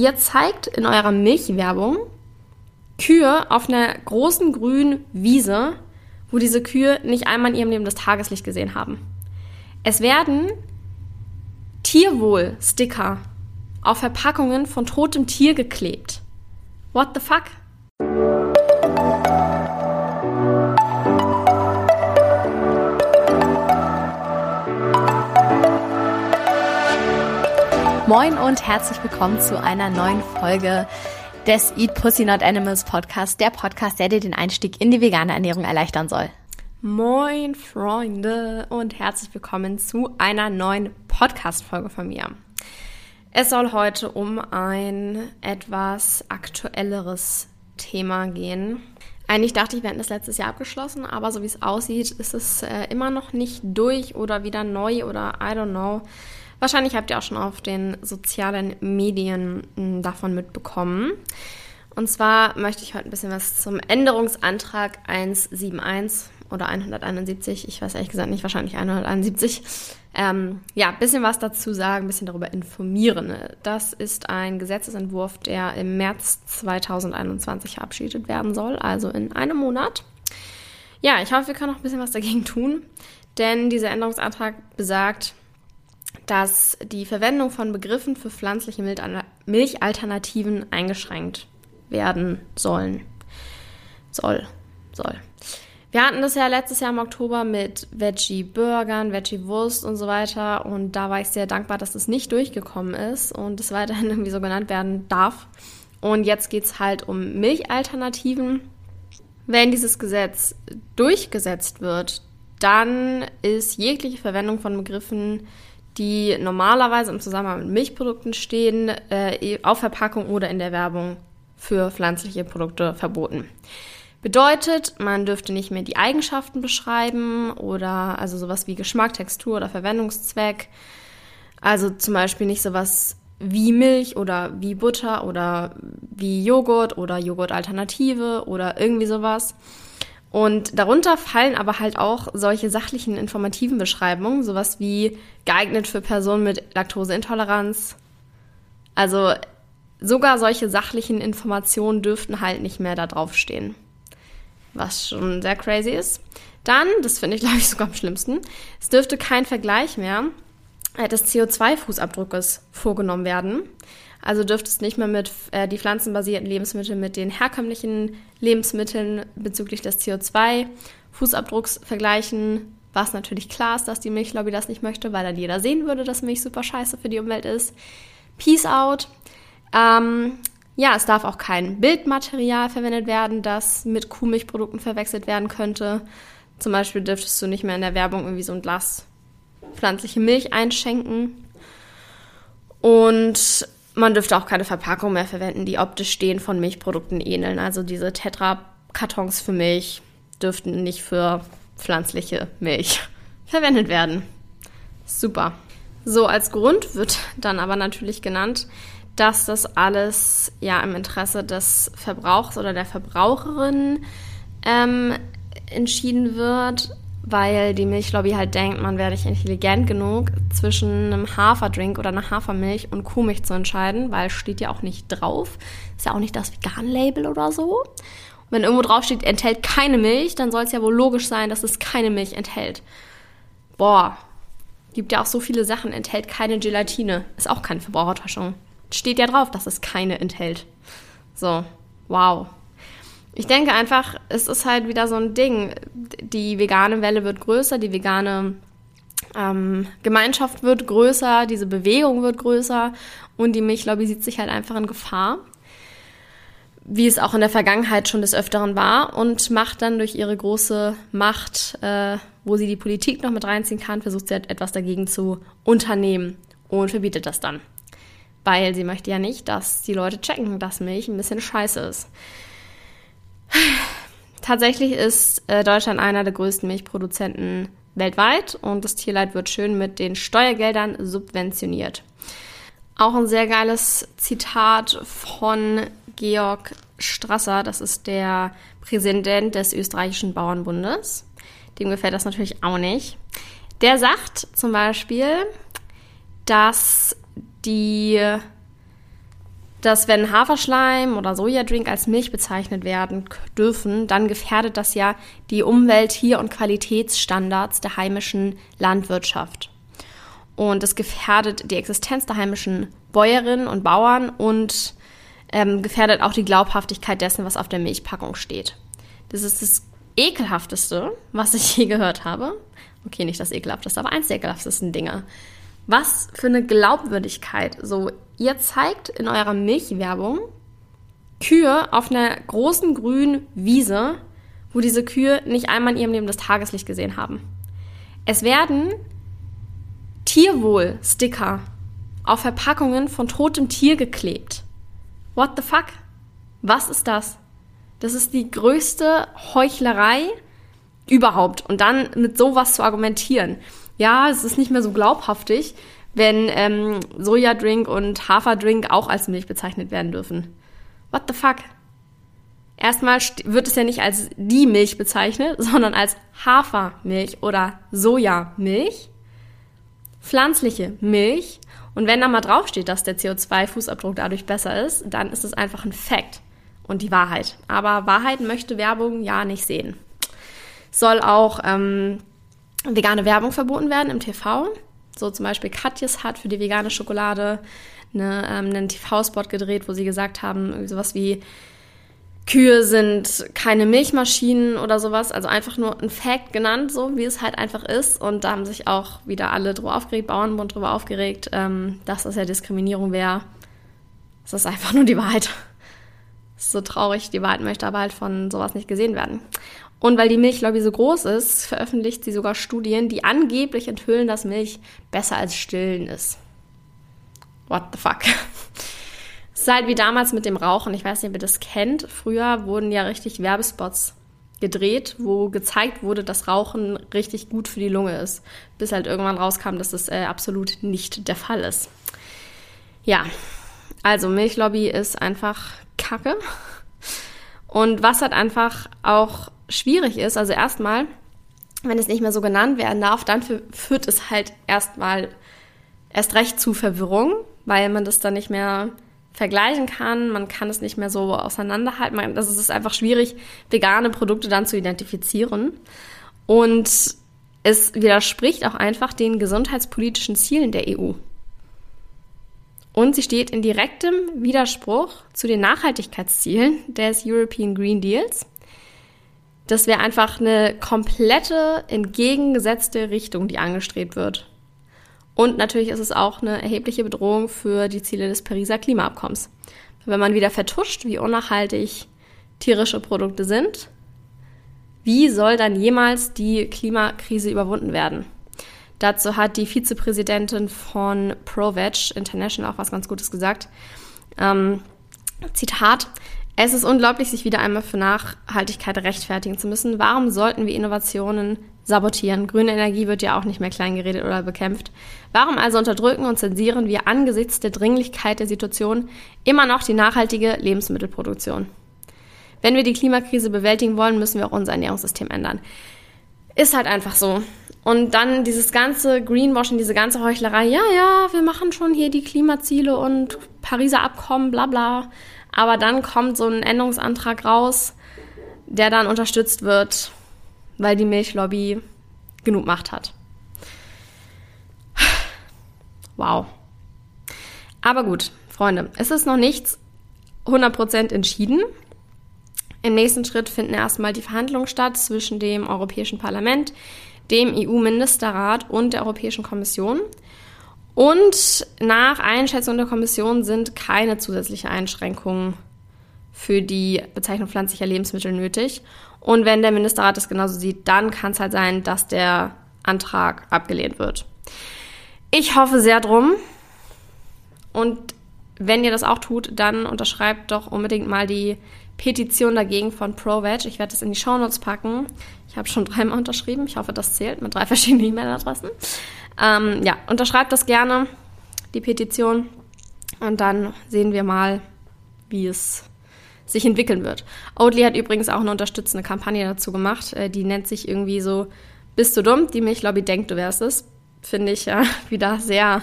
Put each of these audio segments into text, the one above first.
ihr zeigt in eurer Milchwerbung Kühe auf einer großen grünen Wiese, wo diese Kühe nicht einmal in ihrem Leben das Tageslicht gesehen haben. Es werden Tierwohl-Sticker auf Verpackungen von totem Tier geklebt. What the fuck? Moin und herzlich willkommen zu einer neuen Folge des Eat Pussy Not Animals Podcast, der Podcast, der dir den Einstieg in die vegane Ernährung erleichtern soll. Moin Freunde und herzlich willkommen zu einer neuen Podcast-Folge von mir. Es soll heute um ein etwas aktuelleres Thema gehen. Eigentlich dachte ich, wir hätten das letztes Jahr abgeschlossen, aber so wie es aussieht, ist es äh, immer noch nicht durch oder wieder neu oder I don't know. Wahrscheinlich habt ihr auch schon auf den sozialen Medien hm, davon mitbekommen. Und zwar möchte ich heute ein bisschen was zum Änderungsantrag 171 oder 171, ich weiß ehrlich gesagt nicht, wahrscheinlich 171. Ähm, ja, ein bisschen was dazu sagen, ein bisschen darüber informieren. Das ist ein Gesetzesentwurf, der im März 2021 verabschiedet werden soll, also in einem Monat. Ja, ich hoffe, wir können noch ein bisschen was dagegen tun, denn dieser Änderungsantrag besagt, dass die Verwendung von Begriffen für pflanzliche Milchalternativen eingeschränkt werden sollen. Soll, soll. Wir hatten das ja letztes Jahr im Oktober mit Veggie-Burgern, Veggie-Wurst und so weiter. Und da war ich sehr dankbar, dass das nicht durchgekommen ist und es weiterhin irgendwie so genannt werden darf. Und jetzt geht es halt um Milchalternativen. Wenn dieses Gesetz durchgesetzt wird, dann ist jegliche Verwendung von Begriffen die normalerweise im Zusammenhang mit Milchprodukten stehen, äh, auf Verpackung oder in der Werbung für pflanzliche Produkte verboten. Bedeutet, man dürfte nicht mehr die Eigenschaften beschreiben oder also sowas wie Geschmack, Textur oder Verwendungszweck. Also zum Beispiel nicht sowas wie Milch oder wie Butter oder wie Joghurt oder Joghurtalternative oder irgendwie sowas. Und darunter fallen aber halt auch solche sachlichen informativen Beschreibungen, sowas wie geeignet für Personen mit Laktoseintoleranz. Also sogar solche sachlichen Informationen dürften halt nicht mehr da draufstehen. Was schon sehr crazy ist. Dann, das finde ich glaube ich sogar am schlimmsten, es dürfte kein Vergleich mehr des CO2-Fußabdruckes vorgenommen werden. Also dürfte es nicht mehr mit äh, die pflanzenbasierten Lebensmittel mit den herkömmlichen Lebensmitteln bezüglich des CO2-Fußabdrucks vergleichen. Was natürlich klar ist, dass die Milchlobby das nicht möchte, weil dann jeder sehen würde, dass Milch super scheiße für die Umwelt ist. Peace out. Ähm, ja, es darf auch kein Bildmaterial verwendet werden, das mit Kuhmilchprodukten verwechselt werden könnte. Zum Beispiel dürftest du nicht mehr in der Werbung irgendwie so ein Glas pflanzliche Milch einschenken. Und man dürfte auch keine Verpackung mehr verwenden, die optisch stehen von Milchprodukten ähneln. Also diese Tetra-Kartons für Milch dürften nicht für pflanzliche Milch verwendet werden. Super. So, als Grund wird dann aber natürlich genannt, dass das alles ja im Interesse des Verbrauchs oder der Verbraucherin ähm, entschieden wird weil die Milchlobby halt denkt, man wäre nicht intelligent genug, zwischen einem Haferdrink oder einer Hafermilch und Kuhmilch zu entscheiden, weil steht ja auch nicht drauf. Ist ja auch nicht das Vegan-Label oder so. Und wenn irgendwo drauf steht, enthält keine Milch, dann soll es ja wohl logisch sein, dass es keine Milch enthält. Boah, gibt ja auch so viele Sachen, enthält keine Gelatine. Ist auch keine Verbrauchertäuschung. Steht ja drauf, dass es keine enthält. So, wow. Ich denke einfach, es ist halt wieder so ein Ding. Die vegane Welle wird größer, die vegane ähm, Gemeinschaft wird größer, diese Bewegung wird größer und die Milchlobby sieht sich halt einfach in Gefahr, wie es auch in der Vergangenheit schon des Öfteren war und macht dann durch ihre große Macht, äh, wo sie die Politik noch mit reinziehen kann, versucht sie halt etwas dagegen zu unternehmen und verbietet das dann. Weil sie möchte ja nicht, dass die Leute checken, dass Milch ein bisschen scheiße ist. Tatsächlich ist äh, Deutschland einer der größten Milchproduzenten weltweit und das Tierleid wird schön mit den Steuergeldern subventioniert. Auch ein sehr geiles Zitat von Georg Strasser, das ist der Präsident des österreichischen Bauernbundes. Dem gefällt das natürlich auch nicht. Der sagt zum Beispiel, dass die dass wenn Haferschleim oder Sojadrink als Milch bezeichnet werden dürfen, dann gefährdet das ja die Umwelt hier und Qualitätsstandards der heimischen Landwirtschaft. Und es gefährdet die Existenz der heimischen Bäuerinnen und Bauern und ähm, gefährdet auch die Glaubhaftigkeit dessen, was auf der Milchpackung steht. Das ist das ekelhafteste, was ich je gehört habe. Okay, nicht das ekelhafteste, aber eins der ekelhaftesten Dinge. Was für eine Glaubwürdigkeit. So, ihr zeigt in eurer Milchwerbung Kühe auf einer großen grünen Wiese, wo diese Kühe nicht einmal in ihrem Leben das Tageslicht gesehen haben. Es werden Tierwohl-Sticker auf Verpackungen von totem Tier geklebt. What the fuck? Was ist das? Das ist die größte Heuchlerei überhaupt. Und dann mit sowas zu argumentieren. Ja, es ist nicht mehr so glaubhaftig, wenn ähm, Sojadrink und Haferdrink auch als Milch bezeichnet werden dürfen. What the fuck? Erstmal wird es ja nicht als die Milch bezeichnet, sondern als Hafermilch oder Sojamilch pflanzliche Milch. Und wenn da mal draufsteht, dass der CO2-Fußabdruck dadurch besser ist, dann ist es einfach ein Fact und die Wahrheit. Aber Wahrheit möchte Werbung ja nicht sehen. Soll auch ähm, vegane Werbung verboten werden im TV. So zum Beispiel Katjes hat für die vegane Schokolade eine, ähm, einen TV-Spot gedreht, wo sie gesagt haben, sowas wie Kühe sind keine Milchmaschinen oder sowas, also einfach nur ein Fact genannt, so wie es halt einfach ist. Und da haben sich auch wieder alle drüber aufgeregt, Bauernbund drüber aufgeregt, ähm, dass das ja Diskriminierung wäre. Das ist einfach nur die Wahrheit. Das ist so traurig, die Wahrheit möchte aber halt von sowas nicht gesehen werden. Und weil die Milchlobby so groß ist, veröffentlicht sie sogar Studien, die angeblich enthüllen, dass Milch besser als Stillen ist. What the fuck? Halt wie damals mit dem Rauchen. Ich weiß nicht, ob ihr das kennt. Früher wurden ja richtig Werbespots gedreht, wo gezeigt wurde, dass Rauchen richtig gut für die Lunge ist. Bis halt irgendwann rauskam, dass das äh, absolut nicht der Fall ist. Ja, also Milchlobby ist einfach Kacke. Und was halt einfach auch schwierig ist, also erstmal, wenn es nicht mehr so genannt werden darf, dann führt es halt erstmal erst recht zu Verwirrung, weil man das dann nicht mehr vergleichen kann. Man kann es nicht mehr so auseinanderhalten. Man, das ist einfach schwierig, vegane Produkte dann zu identifizieren. Und es widerspricht auch einfach den gesundheitspolitischen Zielen der EU. Und sie steht in direktem Widerspruch zu den Nachhaltigkeitszielen des European Green Deals. Das wäre einfach eine komplette entgegengesetzte Richtung, die angestrebt wird. Und natürlich ist es auch eine erhebliche Bedrohung für die Ziele des Pariser Klimaabkommens. Wenn man wieder vertuscht, wie unnachhaltig tierische Produkte sind, wie soll dann jemals die Klimakrise überwunden werden? Dazu hat die Vizepräsidentin von ProVeg International auch was ganz Gutes gesagt. Ähm, Zitat, es ist unglaublich, sich wieder einmal für Nachhaltigkeit rechtfertigen zu müssen. Warum sollten wir Innovationen sabotieren? Grüne Energie wird ja auch nicht mehr kleingeredet oder bekämpft. Warum also unterdrücken und zensieren wir angesichts der Dringlichkeit der Situation immer noch die nachhaltige Lebensmittelproduktion? Wenn wir die Klimakrise bewältigen wollen, müssen wir auch unser Ernährungssystem ändern. Ist halt einfach so. Und dann dieses ganze Greenwashing, diese ganze Heuchlerei, ja, ja, wir machen schon hier die Klimaziele und Pariser Abkommen, bla bla. Aber dann kommt so ein Änderungsantrag raus, der dann unterstützt wird, weil die Milchlobby genug Macht hat. Wow. Aber gut, Freunde, es ist noch nichts 100% entschieden. Im nächsten Schritt finden erstmal die Verhandlungen statt zwischen dem Europäischen Parlament, dem EU-Ministerrat und der Europäischen Kommission. Und nach Einschätzung der Kommission sind keine zusätzlichen Einschränkungen für die Bezeichnung pflanzlicher Lebensmittel nötig. Und wenn der Ministerrat es genauso sieht, dann kann es halt sein, dass der Antrag abgelehnt wird. Ich hoffe sehr drum. Und wenn ihr das auch tut, dann unterschreibt doch unbedingt mal die Petition dagegen von ProVeg. Ich werde das in die Shownotes packen. Ich habe schon dreimal unterschrieben. Ich hoffe, das zählt mit drei verschiedenen E-Mail-Adressen. Ähm, ja, unterschreibt das gerne, die Petition. Und dann sehen wir mal, wie es sich entwickeln wird. Oatly hat übrigens auch eine unterstützende Kampagne dazu gemacht. Äh, die nennt sich irgendwie so Bist du dumm? Die Milchlobby denkt, du wärst es. Finde ich ja wieder sehr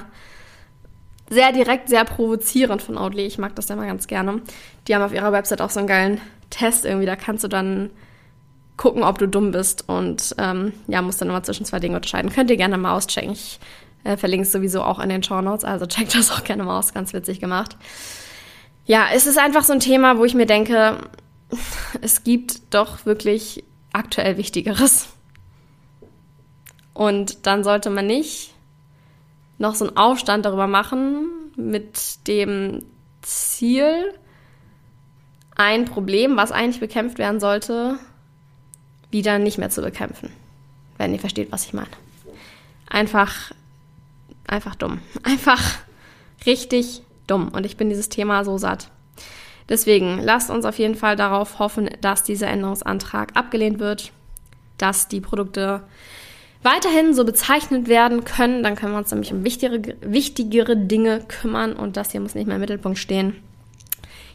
sehr direkt, sehr provozierend von Outly. Ich mag das mal ganz gerne. Die haben auf ihrer Website auch so einen geilen Test irgendwie. Da kannst du dann gucken, ob du dumm bist und ähm, ja, musst dann immer zwischen zwei Dingen unterscheiden. Könnt ihr gerne mal auschecken. Ich äh, verlinke es sowieso auch in den Show Notes, also checkt das auch gerne mal aus. Ganz witzig gemacht. Ja, es ist einfach so ein Thema, wo ich mir denke, es gibt doch wirklich aktuell Wichtigeres. Und dann sollte man nicht noch so einen Aufstand darüber machen mit dem Ziel, ein Problem, was eigentlich bekämpft werden sollte, wieder nicht mehr zu bekämpfen. Wenn ihr versteht, was ich meine. Einfach, einfach dumm. Einfach richtig dumm. Und ich bin dieses Thema so satt. Deswegen lasst uns auf jeden Fall darauf hoffen, dass dieser Änderungsantrag abgelehnt wird, dass die Produkte weiterhin so bezeichnet werden können. Dann können wir uns nämlich um wichtigere, wichtigere Dinge kümmern und das hier muss nicht mehr im Mittelpunkt stehen.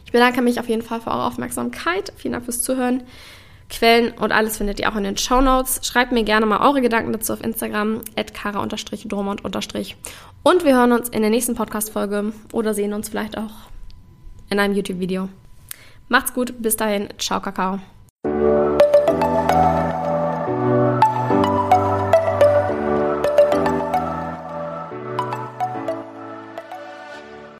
Ich bedanke mich auf jeden Fall für eure Aufmerksamkeit. Vielen Dank fürs Zuhören. Quellen und alles findet ihr auch in den Show Notes. Schreibt mir gerne mal eure Gedanken dazu auf Instagram, kara-dromond- und wir hören uns in der nächsten Podcast-Folge oder sehen uns vielleicht auch in einem YouTube-Video. Macht's gut, bis dahin, ciao Kakao.